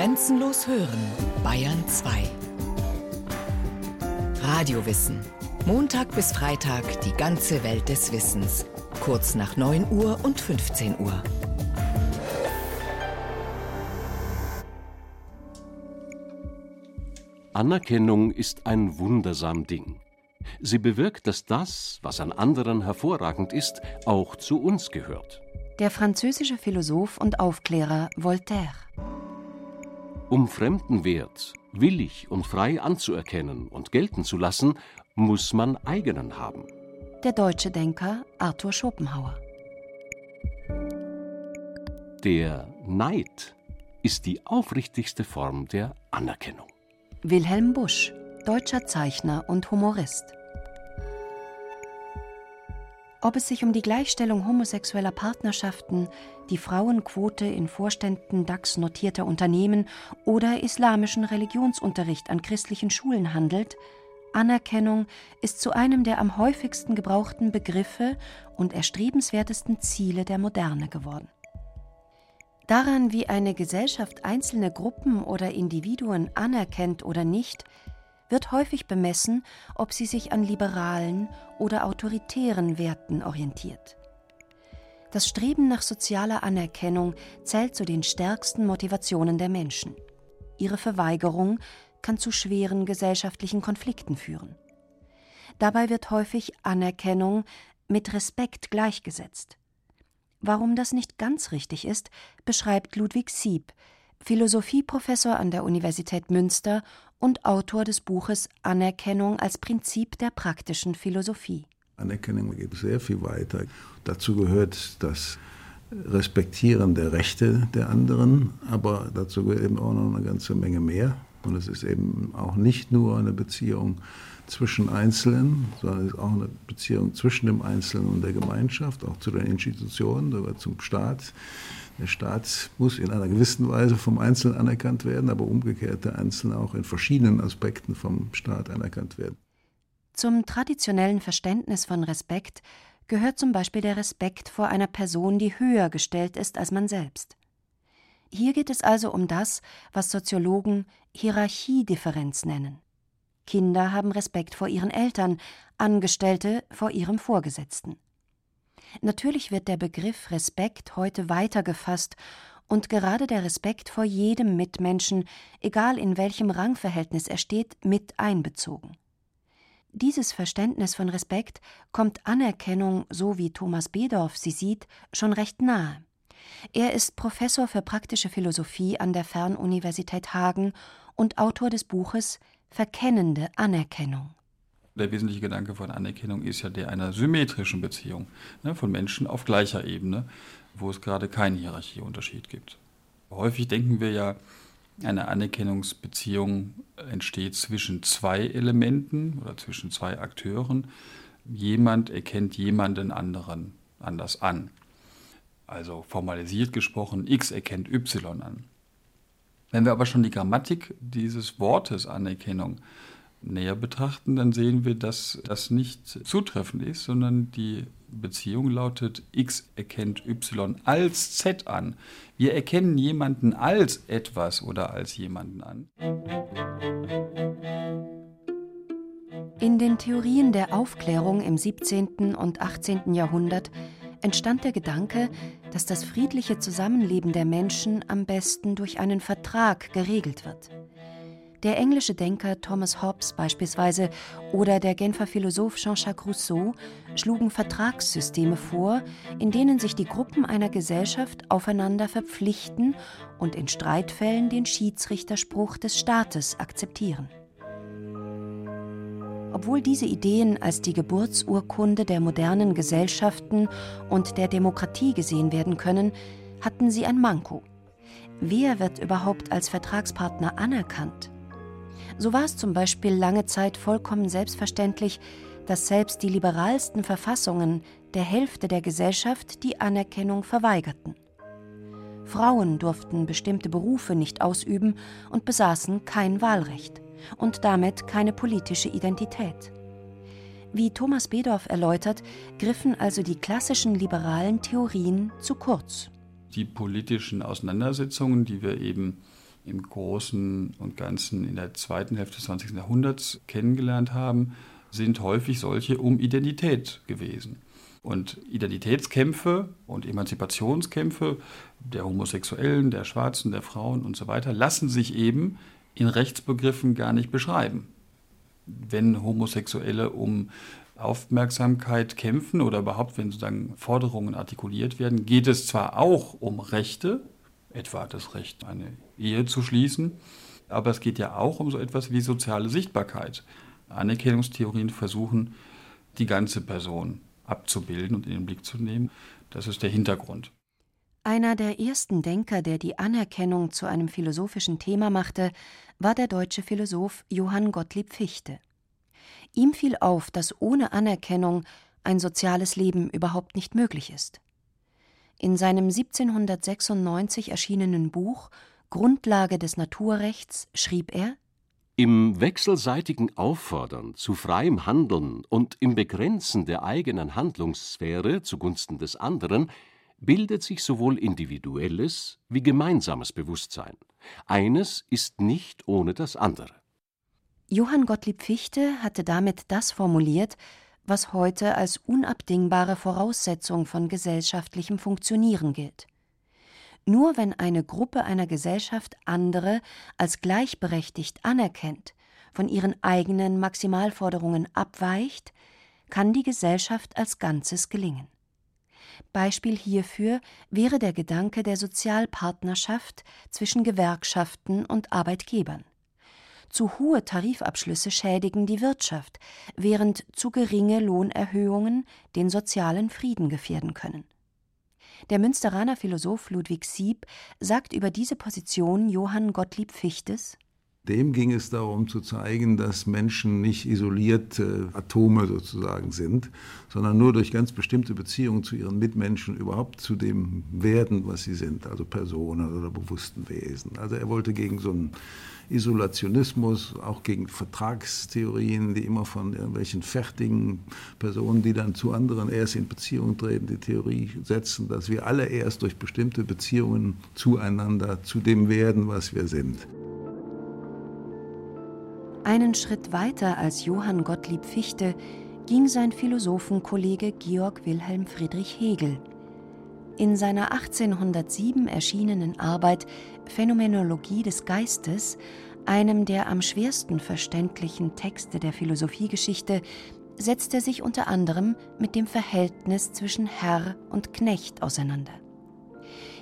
Grenzenlos hören, Bayern 2. Radiowissen. Montag bis Freitag die ganze Welt des Wissens. Kurz nach 9 Uhr und 15 Uhr. Anerkennung ist ein wundersam Ding. Sie bewirkt, dass das, was an anderen hervorragend ist, auch zu uns gehört. Der französische Philosoph und Aufklärer Voltaire. Um Fremdenwert willig und frei anzuerkennen und gelten zu lassen, muss man eigenen haben. Der deutsche Denker Arthur Schopenhauer. Der Neid ist die aufrichtigste Form der Anerkennung. Wilhelm Busch, deutscher Zeichner und Humorist. Ob es sich um die Gleichstellung homosexueller Partnerschaften, die Frauenquote in Vorständen DAX notierter Unternehmen oder islamischen Religionsunterricht an christlichen Schulen handelt, Anerkennung ist zu einem der am häufigsten gebrauchten Begriffe und erstrebenswertesten Ziele der Moderne geworden. Daran, wie eine Gesellschaft einzelne Gruppen oder Individuen anerkennt oder nicht, wird häufig bemessen, ob sie sich an liberalen oder autoritären Werten orientiert. Das Streben nach sozialer Anerkennung zählt zu den stärksten Motivationen der Menschen. Ihre Verweigerung kann zu schweren gesellschaftlichen Konflikten führen. Dabei wird häufig Anerkennung mit Respekt gleichgesetzt. Warum das nicht ganz richtig ist, beschreibt Ludwig Sieb, Philosophieprofessor an der Universität Münster und Autor des Buches Anerkennung als Prinzip der praktischen Philosophie. Anerkennung geht sehr viel weiter. Dazu gehört das Respektieren der Rechte der anderen, aber dazu gehört eben auch noch eine ganze Menge mehr. Und es ist eben auch nicht nur eine Beziehung zwischen Einzelnen, sondern es ist auch eine Beziehung zwischen dem Einzelnen und der Gemeinschaft, auch zu den Institutionen, sogar zum Staat. Der Staat muss in einer gewissen Weise vom Einzelnen anerkannt werden, aber umgekehrt der Einzelne auch in verschiedenen Aspekten vom Staat anerkannt werden. Zum traditionellen Verständnis von Respekt gehört zum Beispiel der Respekt vor einer Person, die höher gestellt ist als man selbst. Hier geht es also um das, was Soziologen Hierarchiedifferenz nennen. Kinder haben Respekt vor ihren Eltern, Angestellte vor ihrem Vorgesetzten. Natürlich wird der Begriff Respekt heute weiter gefasst und gerade der Respekt vor jedem Mitmenschen, egal in welchem Rangverhältnis er steht, mit einbezogen. Dieses Verständnis von Respekt kommt Anerkennung, so wie Thomas Bedorf sie sieht, schon recht nahe. Er ist Professor für praktische Philosophie an der Fernuniversität Hagen und Autor des Buches Verkennende Anerkennung. Der wesentliche Gedanke von Anerkennung ist ja der einer symmetrischen Beziehung ne, von Menschen auf gleicher Ebene, wo es gerade keinen Hierarchieunterschied gibt. Häufig denken wir ja, eine Anerkennungsbeziehung entsteht zwischen zwei Elementen oder zwischen zwei Akteuren. Jemand erkennt jemanden anderen anders an. Also formalisiert gesprochen, X erkennt Y an. Wenn wir aber schon die Grammatik dieses Wortes Anerkennung näher betrachten, dann sehen wir, dass das nicht zutreffend ist, sondern die Beziehung lautet X erkennt Y als Z an. Wir erkennen jemanden als etwas oder als jemanden an. In den Theorien der Aufklärung im 17. und 18. Jahrhundert entstand der Gedanke, dass das friedliche Zusammenleben der Menschen am besten durch einen Vertrag geregelt wird. Der englische Denker Thomas Hobbes beispielsweise oder der Genfer Philosoph Jean-Jacques Rousseau schlugen Vertragssysteme vor, in denen sich die Gruppen einer Gesellschaft aufeinander verpflichten und in Streitfällen den Schiedsrichterspruch des Staates akzeptieren. Obwohl diese Ideen als die Geburtsurkunde der modernen Gesellschaften und der Demokratie gesehen werden können, hatten sie ein Manko. Wer wird überhaupt als Vertragspartner anerkannt? So war es zum Beispiel lange Zeit vollkommen selbstverständlich, dass selbst die liberalsten Verfassungen der Hälfte der Gesellschaft die Anerkennung verweigerten. Frauen durften bestimmte Berufe nicht ausüben und besaßen kein Wahlrecht und damit keine politische Identität. Wie Thomas Bedorf erläutert, griffen also die klassischen liberalen Theorien zu kurz. Die politischen Auseinandersetzungen, die wir eben im Großen und Ganzen in der zweiten Hälfte des 20. Jahrhunderts kennengelernt haben, sind häufig solche um Identität gewesen. Und Identitätskämpfe und Emanzipationskämpfe der Homosexuellen, der Schwarzen, der Frauen und so weiter lassen sich eben in Rechtsbegriffen gar nicht beschreiben. Wenn Homosexuelle um Aufmerksamkeit kämpfen oder überhaupt, wenn sozusagen Forderungen artikuliert werden, geht es zwar auch um Rechte, etwa das Recht, eine Ehe zu schließen, aber es geht ja auch um so etwas wie soziale Sichtbarkeit. Anerkennungstheorien versuchen, die ganze Person abzubilden und in den Blick zu nehmen. Das ist der Hintergrund. Einer der ersten Denker, der die Anerkennung zu einem philosophischen Thema machte, war der deutsche Philosoph Johann Gottlieb Fichte. Ihm fiel auf, dass ohne Anerkennung ein soziales Leben überhaupt nicht möglich ist. In seinem 1796 erschienenen Buch Grundlage des Naturrechts schrieb er Im wechselseitigen Auffordern zu freiem Handeln und im Begrenzen der eigenen Handlungssphäre zugunsten des anderen bildet sich sowohl individuelles wie gemeinsames Bewusstsein. Eines ist nicht ohne das andere. Johann Gottlieb Fichte hatte damit das formuliert, was heute als unabdingbare Voraussetzung von gesellschaftlichem Funktionieren gilt. Nur wenn eine Gruppe einer Gesellschaft andere als gleichberechtigt anerkennt, von ihren eigenen Maximalforderungen abweicht, kann die Gesellschaft als Ganzes gelingen. Beispiel hierfür wäre der Gedanke der Sozialpartnerschaft zwischen Gewerkschaften und Arbeitgebern. Zu hohe Tarifabschlüsse schädigen die Wirtschaft, während zu geringe Lohnerhöhungen den sozialen Frieden gefährden können. Der Münsteraner Philosoph Ludwig Sieb sagt über diese Position Johann Gottlieb Fichtes dem ging es darum zu zeigen, dass Menschen nicht isolierte Atome sozusagen sind, sondern nur durch ganz bestimmte Beziehungen zu ihren Mitmenschen überhaupt zu dem werden, was sie sind, also Personen oder bewussten Wesen. Also er wollte gegen so einen Isolationismus, auch gegen Vertragstheorien, die immer von irgendwelchen fertigen Personen, die dann zu anderen erst in Beziehung treten, die Theorie setzen, dass wir alle erst durch bestimmte Beziehungen zueinander zu dem werden, was wir sind. Einen Schritt weiter als Johann Gottlieb Fichte ging sein Philosophenkollege Georg Wilhelm Friedrich Hegel. In seiner 1807 erschienenen Arbeit Phänomenologie des Geistes, einem der am schwersten verständlichen Texte der Philosophiegeschichte, setzt er sich unter anderem mit dem Verhältnis zwischen Herr und Knecht auseinander.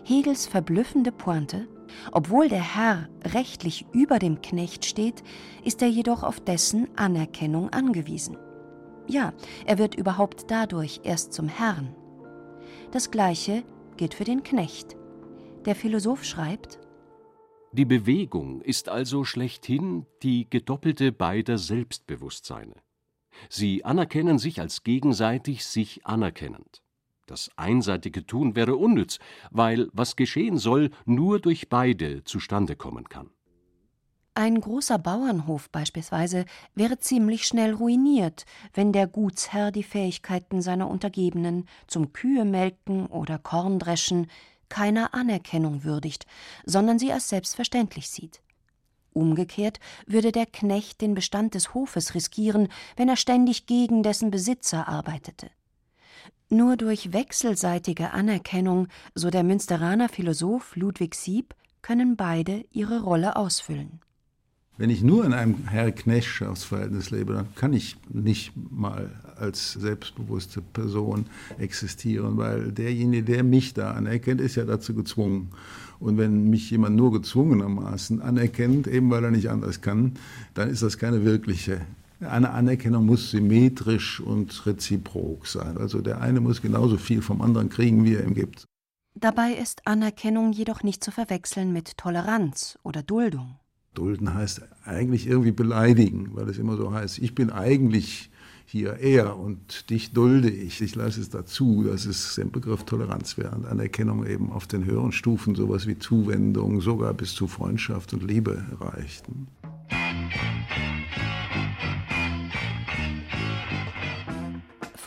Hegels verblüffende Pointe obwohl der Herr rechtlich über dem Knecht steht, ist er jedoch auf dessen Anerkennung angewiesen. Ja, er wird überhaupt dadurch erst zum Herrn. Das Gleiche gilt für den Knecht. Der Philosoph schreibt, Die Bewegung ist also schlechthin die gedoppelte beider Selbstbewusstseine. Sie anerkennen sich als gegenseitig sich anerkennend. Das einseitige Tun wäre unnütz, weil was geschehen soll, nur durch beide zustande kommen kann. Ein großer Bauernhof beispielsweise wäre ziemlich schnell ruiniert, wenn der Gutsherr die Fähigkeiten seiner Untergebenen zum Kühemelken oder Korndreschen keiner Anerkennung würdigt, sondern sie als selbstverständlich sieht. Umgekehrt würde der Knecht den Bestand des Hofes riskieren, wenn er ständig gegen dessen Besitzer arbeitete. Nur durch wechselseitige Anerkennung, so der Münsteraner Philosoph Ludwig Sieb, können beide ihre Rolle ausfüllen. Wenn ich nur in einem Herr-Knecht-Schaftsverhältnis lebe, dann kann ich nicht mal als selbstbewusste Person existieren, weil derjenige, der mich da anerkennt, ist ja dazu gezwungen. Und wenn mich jemand nur gezwungenermaßen anerkennt, eben weil er nicht anders kann, dann ist das keine wirkliche eine Anerkennung muss symmetrisch und reziprok sein. Also der eine muss genauso viel vom anderen kriegen, wie er ihm gibt. Dabei ist Anerkennung jedoch nicht zu verwechseln mit Toleranz oder Duldung. Dulden heißt eigentlich irgendwie beleidigen, weil es immer so heißt, ich bin eigentlich hier er und dich dulde ich. Ich lasse es dazu. Das ist der Begriff Toleranz, während Anerkennung eben auf den höheren Stufen sowas wie Zuwendung, sogar bis zu Freundschaft und Liebe reicht.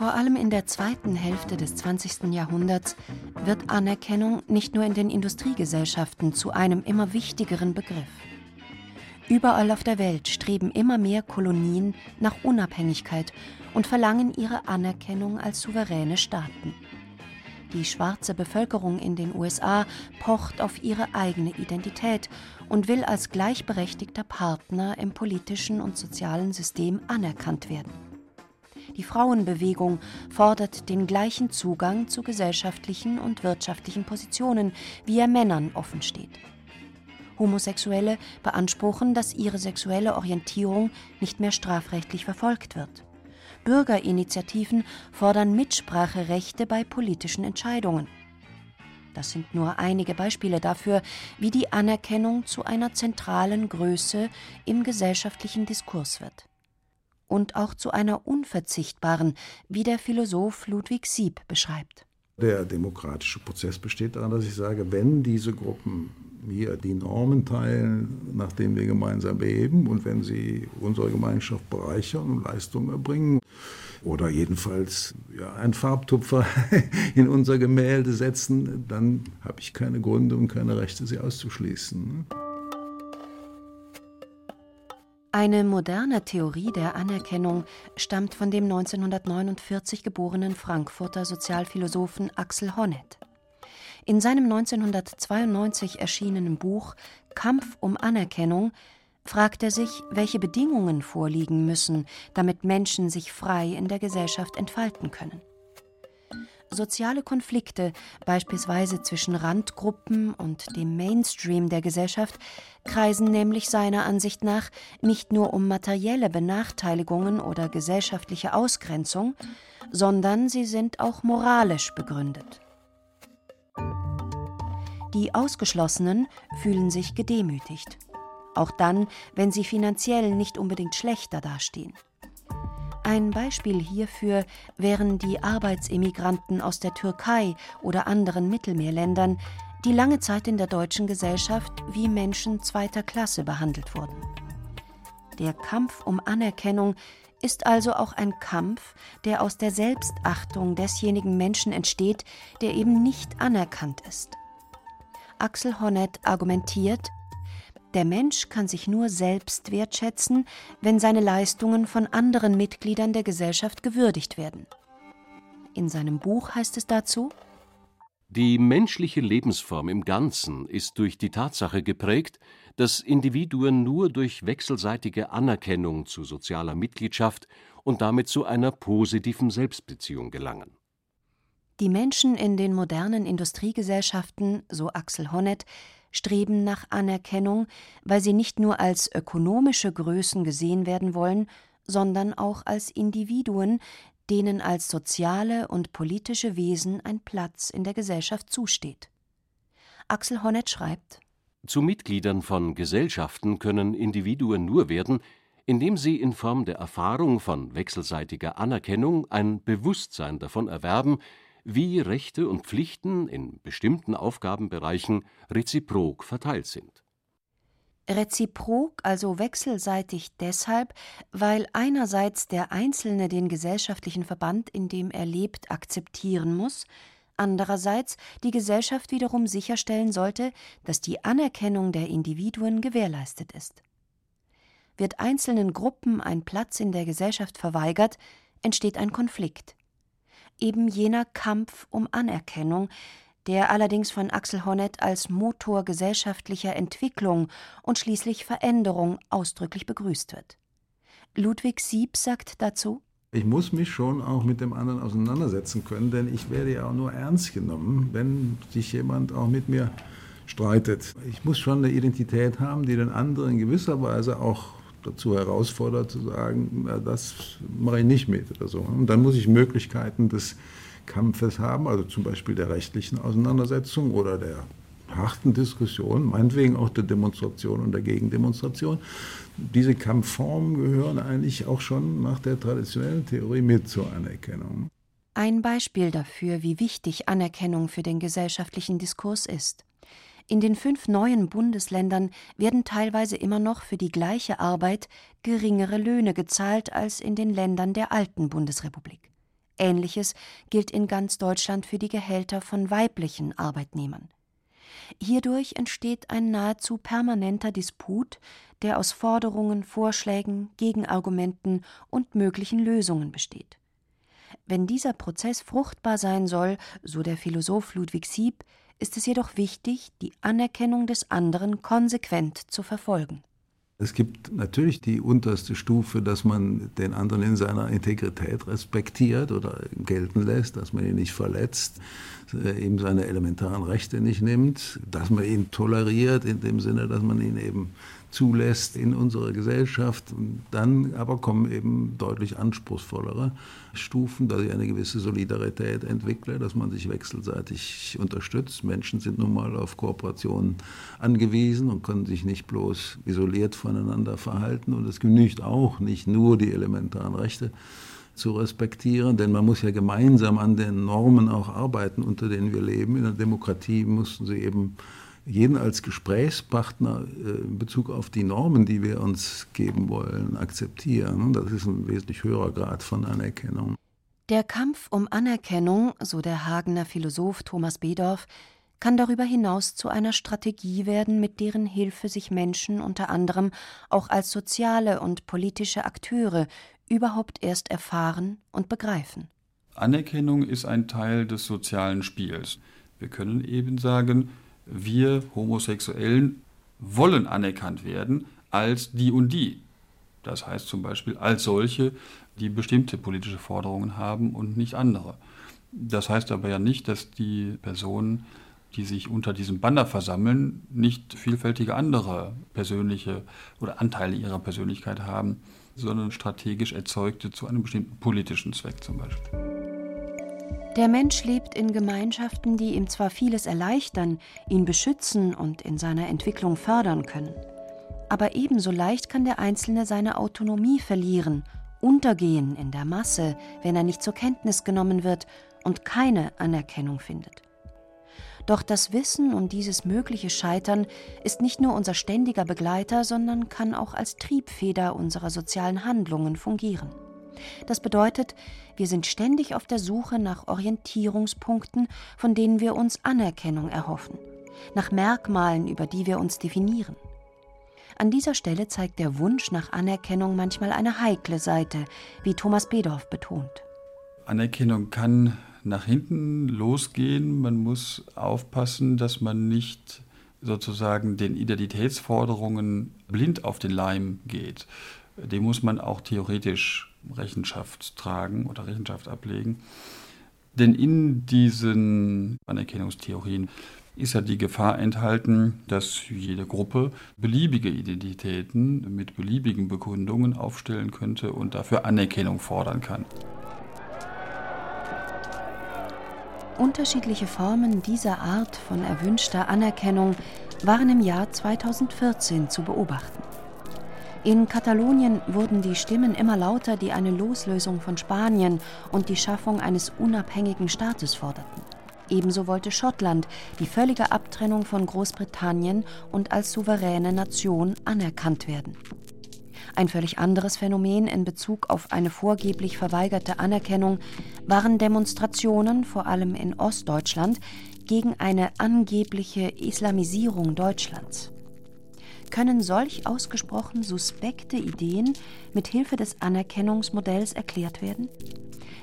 Vor allem in der zweiten Hälfte des 20. Jahrhunderts wird Anerkennung nicht nur in den Industriegesellschaften zu einem immer wichtigeren Begriff. Überall auf der Welt streben immer mehr Kolonien nach Unabhängigkeit und verlangen ihre Anerkennung als souveräne Staaten. Die schwarze Bevölkerung in den USA pocht auf ihre eigene Identität und will als gleichberechtigter Partner im politischen und sozialen System anerkannt werden. Die Frauenbewegung fordert den gleichen Zugang zu gesellschaftlichen und wirtschaftlichen Positionen, wie er Männern offen steht. Homosexuelle beanspruchen, dass ihre sexuelle Orientierung nicht mehr strafrechtlich verfolgt wird. Bürgerinitiativen fordern Mitspracherechte bei politischen Entscheidungen. Das sind nur einige Beispiele dafür, wie die Anerkennung zu einer zentralen Größe im gesellschaftlichen Diskurs wird. Und auch zu einer unverzichtbaren, wie der Philosoph Ludwig Sieb beschreibt. Der demokratische Prozess besteht darin, dass ich sage, wenn diese Gruppen hier die Normen teilen, nach denen wir gemeinsam leben und wenn sie unsere Gemeinschaft bereichern und Leistungen erbringen oder jedenfalls ja, einen Farbtupfer in unser Gemälde setzen, dann habe ich keine Gründe und keine Rechte, sie auszuschließen. Eine moderne Theorie der Anerkennung stammt von dem 1949 geborenen Frankfurter Sozialphilosophen Axel Honneth. In seinem 1992 erschienenen Buch Kampf um Anerkennung fragt er sich, welche Bedingungen vorliegen müssen, damit Menschen sich frei in der Gesellschaft entfalten können. Soziale Konflikte, beispielsweise zwischen Randgruppen und dem Mainstream der Gesellschaft, kreisen nämlich seiner Ansicht nach nicht nur um materielle Benachteiligungen oder gesellschaftliche Ausgrenzung, sondern sie sind auch moralisch begründet. Die Ausgeschlossenen fühlen sich gedemütigt. Auch dann, wenn sie finanziell nicht unbedingt schlechter dastehen. Ein Beispiel hierfür wären die Arbeitsemigranten aus der Türkei oder anderen Mittelmeerländern, die lange Zeit in der deutschen Gesellschaft wie Menschen zweiter Klasse behandelt wurden. Der Kampf um Anerkennung ist also auch ein Kampf, der aus der Selbstachtung desjenigen Menschen entsteht, der eben nicht anerkannt ist. Axel Honneth argumentiert, der Mensch kann sich nur selbst wertschätzen, wenn seine Leistungen von anderen Mitgliedern der Gesellschaft gewürdigt werden. In seinem Buch heißt es dazu Die menschliche Lebensform im Ganzen ist durch die Tatsache geprägt, dass Individuen nur durch wechselseitige Anerkennung zu sozialer Mitgliedschaft und damit zu einer positiven Selbstbeziehung gelangen. Die Menschen in den modernen Industriegesellschaften, so Axel Honneth, streben nach Anerkennung, weil sie nicht nur als ökonomische Größen gesehen werden wollen, sondern auch als Individuen, denen als soziale und politische Wesen ein Platz in der Gesellschaft zusteht. Axel Honneth schreibt Zu Mitgliedern von Gesellschaften können Individuen nur werden, indem sie in Form der Erfahrung von wechselseitiger Anerkennung ein Bewusstsein davon erwerben, wie Rechte und Pflichten in bestimmten Aufgabenbereichen reziprok verteilt sind. Reziprok, also wechselseitig deshalb, weil einerseits der Einzelne den gesellschaftlichen Verband, in dem er lebt, akzeptieren muss, andererseits die Gesellschaft wiederum sicherstellen sollte, dass die Anerkennung der Individuen gewährleistet ist. Wird einzelnen Gruppen ein Platz in der Gesellschaft verweigert, entsteht ein Konflikt eben jener Kampf um Anerkennung, der allerdings von Axel Honneth als Motor gesellschaftlicher Entwicklung und schließlich Veränderung ausdrücklich begrüßt wird. Ludwig Sieb sagt dazu ich muss mich schon auch mit dem anderen auseinandersetzen können, denn ich werde ja auch nur ernst genommen, wenn sich jemand auch mit mir streitet. Ich muss schon eine Identität haben, die den anderen in gewisser Weise auch dazu herausfordert, zu sagen, na, das mache ich nicht mit oder so. Und dann muss ich Möglichkeiten des Kampfes haben, also zum Beispiel der rechtlichen Auseinandersetzung oder der harten Diskussion, meinetwegen auch der Demonstration und der Gegendemonstration. Diese Kampfformen gehören eigentlich auch schon nach der traditionellen Theorie mit zur Anerkennung. Ein Beispiel dafür, wie wichtig Anerkennung für den gesellschaftlichen Diskurs ist. In den fünf neuen Bundesländern werden teilweise immer noch für die gleiche Arbeit geringere Löhne gezahlt als in den Ländern der alten Bundesrepublik. Ähnliches gilt in ganz Deutschland für die Gehälter von weiblichen Arbeitnehmern. Hierdurch entsteht ein nahezu permanenter Disput, der aus Forderungen, Vorschlägen, Gegenargumenten und möglichen Lösungen besteht. Wenn dieser Prozess fruchtbar sein soll, so der Philosoph Ludwig Sieb, ist es jedoch wichtig, die Anerkennung des anderen konsequent zu verfolgen. Es gibt natürlich die unterste Stufe, dass man den anderen in seiner Integrität respektiert oder gelten lässt, dass man ihn nicht verletzt, äh, ihm seine elementaren Rechte nicht nimmt, dass man ihn toleriert in dem Sinne, dass man ihn eben zulässt in unserer Gesellschaft. Und dann aber kommen eben deutlich anspruchsvollere Stufen, dass ich eine gewisse Solidarität entwickle, dass man sich wechselseitig unterstützt. Menschen sind nun mal auf Kooperationen angewiesen und können sich nicht bloß isoliert voneinander verhalten. Und es genügt auch nicht nur die elementaren Rechte zu respektieren, denn man muss ja gemeinsam an den Normen auch arbeiten, unter denen wir leben. In der Demokratie mussten sie eben jeden als Gesprächspartner äh, in Bezug auf die Normen, die wir uns geben wollen, akzeptieren. Das ist ein wesentlich höherer Grad von Anerkennung. Der Kampf um Anerkennung, so der Hagener Philosoph Thomas Bedorf, kann darüber hinaus zu einer Strategie werden, mit deren Hilfe sich Menschen unter anderem auch als soziale und politische Akteure überhaupt erst erfahren und begreifen. Anerkennung ist ein Teil des sozialen Spiels. Wir können eben sagen, wir Homosexuellen wollen anerkannt werden als die und die. Das heißt zum Beispiel als solche, die bestimmte politische Forderungen haben und nicht andere. Das heißt aber ja nicht, dass die Personen, die sich unter diesem Banner versammeln, nicht vielfältige andere persönliche oder Anteile ihrer Persönlichkeit haben, sondern strategisch erzeugte zu einem bestimmten politischen Zweck zum Beispiel. Der Mensch lebt in Gemeinschaften, die ihm zwar vieles erleichtern, ihn beschützen und in seiner Entwicklung fördern können, aber ebenso leicht kann der Einzelne seine Autonomie verlieren, untergehen in der Masse, wenn er nicht zur Kenntnis genommen wird und keine Anerkennung findet. Doch das Wissen um dieses mögliche Scheitern ist nicht nur unser ständiger Begleiter, sondern kann auch als Triebfeder unserer sozialen Handlungen fungieren. Das bedeutet, wir sind ständig auf der Suche nach Orientierungspunkten, von denen wir uns Anerkennung erhoffen, nach Merkmalen, über die wir uns definieren. An dieser Stelle zeigt der Wunsch nach Anerkennung manchmal eine heikle Seite, wie Thomas Bedorf betont. Anerkennung kann nach hinten losgehen. Man muss aufpassen, dass man nicht sozusagen den Identitätsforderungen blind auf den Leim geht. Dem muss man auch theoretisch Rechenschaft tragen oder Rechenschaft ablegen. Denn in diesen Anerkennungstheorien ist ja die Gefahr enthalten, dass jede Gruppe beliebige Identitäten mit beliebigen Begründungen aufstellen könnte und dafür Anerkennung fordern kann. Unterschiedliche Formen dieser Art von erwünschter Anerkennung waren im Jahr 2014 zu beobachten. In Katalonien wurden die Stimmen immer lauter, die eine Loslösung von Spanien und die Schaffung eines unabhängigen Staates forderten. Ebenso wollte Schottland die völlige Abtrennung von Großbritannien und als souveräne Nation anerkannt werden. Ein völlig anderes Phänomen in Bezug auf eine vorgeblich verweigerte Anerkennung waren Demonstrationen, vor allem in Ostdeutschland, gegen eine angebliche Islamisierung Deutschlands können solch ausgesprochen suspekte Ideen mit Hilfe des Anerkennungsmodells erklärt werden?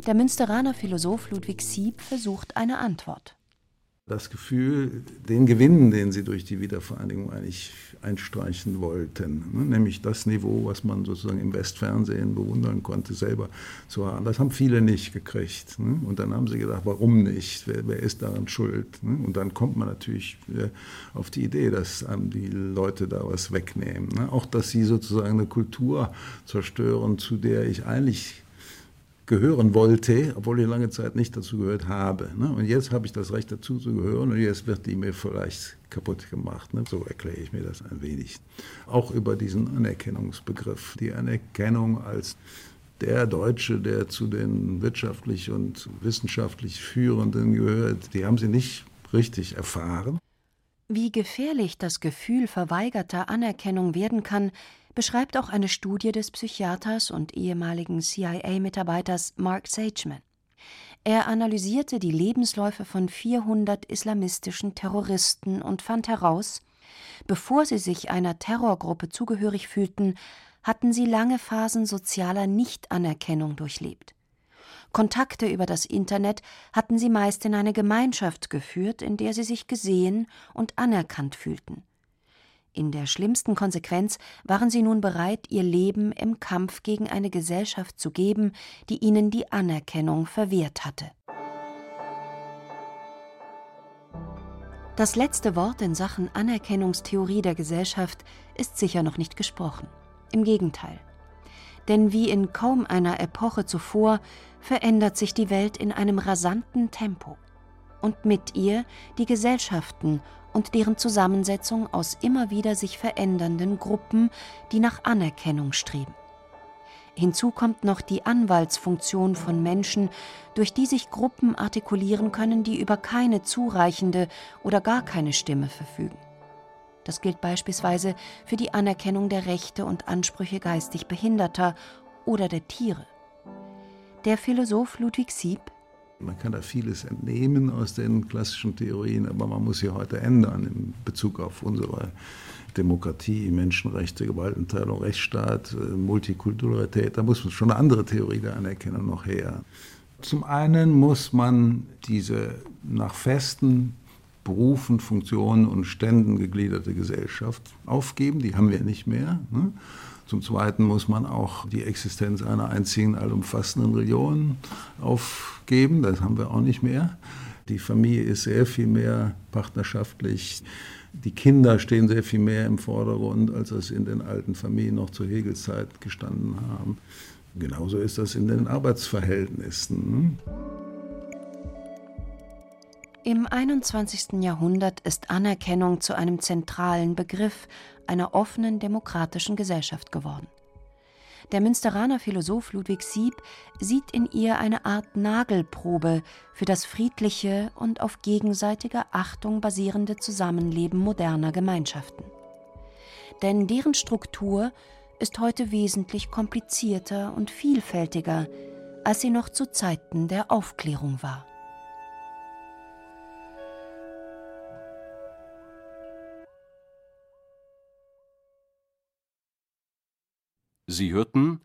Der Münsteraner Philosoph Ludwig Sieb versucht eine Antwort das Gefühl, den Gewinn, den sie durch die Wiedervereinigung eigentlich einstreichen wollten, ne, nämlich das Niveau, was man sozusagen im Westfernsehen bewundern konnte, selber zu haben. Das haben viele nicht gekriegt. Ne? Und dann haben sie gedacht, warum nicht? Wer, wer ist daran schuld? Ne? Und dann kommt man natürlich auf die Idee, dass einem die Leute da was wegnehmen. Ne? Auch, dass sie sozusagen eine Kultur zerstören, zu der ich eigentlich gehören wollte, obwohl ich lange Zeit nicht dazu gehört habe. Ne? Und jetzt habe ich das Recht dazu zu gehören und jetzt wird die mir vielleicht kaputt gemacht. Ne? So erkläre ich mir das ein wenig. Auch über diesen Anerkennungsbegriff. Die Anerkennung als der Deutsche, der zu den wirtschaftlich und wissenschaftlich Führenden gehört, die haben sie nicht richtig erfahren. Wie gefährlich das Gefühl verweigerter Anerkennung werden kann, beschreibt auch eine Studie des Psychiaters und ehemaligen CIA-Mitarbeiters Mark Sageman. Er analysierte die Lebensläufe von 400 islamistischen Terroristen und fand heraus, bevor sie sich einer Terrorgruppe zugehörig fühlten, hatten sie lange Phasen sozialer Nichtanerkennung durchlebt. Kontakte über das Internet hatten sie meist in eine Gemeinschaft geführt, in der sie sich gesehen und anerkannt fühlten. In der schlimmsten Konsequenz waren sie nun bereit, ihr Leben im Kampf gegen eine Gesellschaft zu geben, die ihnen die Anerkennung verwehrt hatte. Das letzte Wort in Sachen Anerkennungstheorie der Gesellschaft ist sicher noch nicht gesprochen. Im Gegenteil. Denn wie in kaum einer Epoche zuvor verändert sich die Welt in einem rasanten Tempo. Und mit ihr die Gesellschaften und deren Zusammensetzung aus immer wieder sich verändernden Gruppen, die nach Anerkennung streben. Hinzu kommt noch die Anwaltsfunktion von Menschen, durch die sich Gruppen artikulieren können, die über keine zureichende oder gar keine Stimme verfügen. Das gilt beispielsweise für die Anerkennung der Rechte und Ansprüche geistig Behinderter oder der Tiere. Der Philosoph Ludwig Sieb man kann da vieles entnehmen aus den klassischen Theorien, aber man muss sie heute ändern in Bezug auf unsere Demokratie, Menschenrechte, Gewaltenteilung, Rechtsstaat, äh, Multikulturalität. Da muss schon eine andere Theorie der Anerkennung noch her. Zum einen muss man diese nach festen Berufen, Funktionen und Ständen gegliederte Gesellschaft aufgeben. Die haben wir nicht mehr. Ne? Zum Zweiten muss man auch die Existenz einer einzigen allumfassenden Religion aufgeben. Das haben wir auch nicht mehr. Die Familie ist sehr viel mehr partnerschaftlich. Die Kinder stehen sehr viel mehr im Vordergrund, als es in den alten Familien noch zur Hegelzeit gestanden haben. Genauso ist das in den Arbeitsverhältnissen. Im 21. Jahrhundert ist Anerkennung zu einem zentralen Begriff einer offenen demokratischen Gesellschaft geworden. Der Münsteraner Philosoph Ludwig Sieb sieht in ihr eine Art Nagelprobe für das friedliche und auf gegenseitiger Achtung basierende Zusammenleben moderner Gemeinschaften. Denn deren Struktur ist heute wesentlich komplizierter und vielfältiger, als sie noch zu Zeiten der Aufklärung war. Sie hörten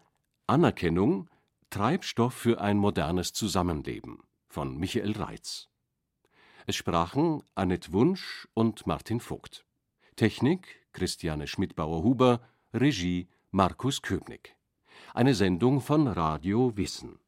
Anerkennung Treibstoff für ein modernes Zusammenleben von Michael Reitz. Es sprachen Annette Wunsch und Martin Vogt. Technik Christiane Schmidbauer-Huber, Regie Markus Köbnick. Eine Sendung von Radio Wissen.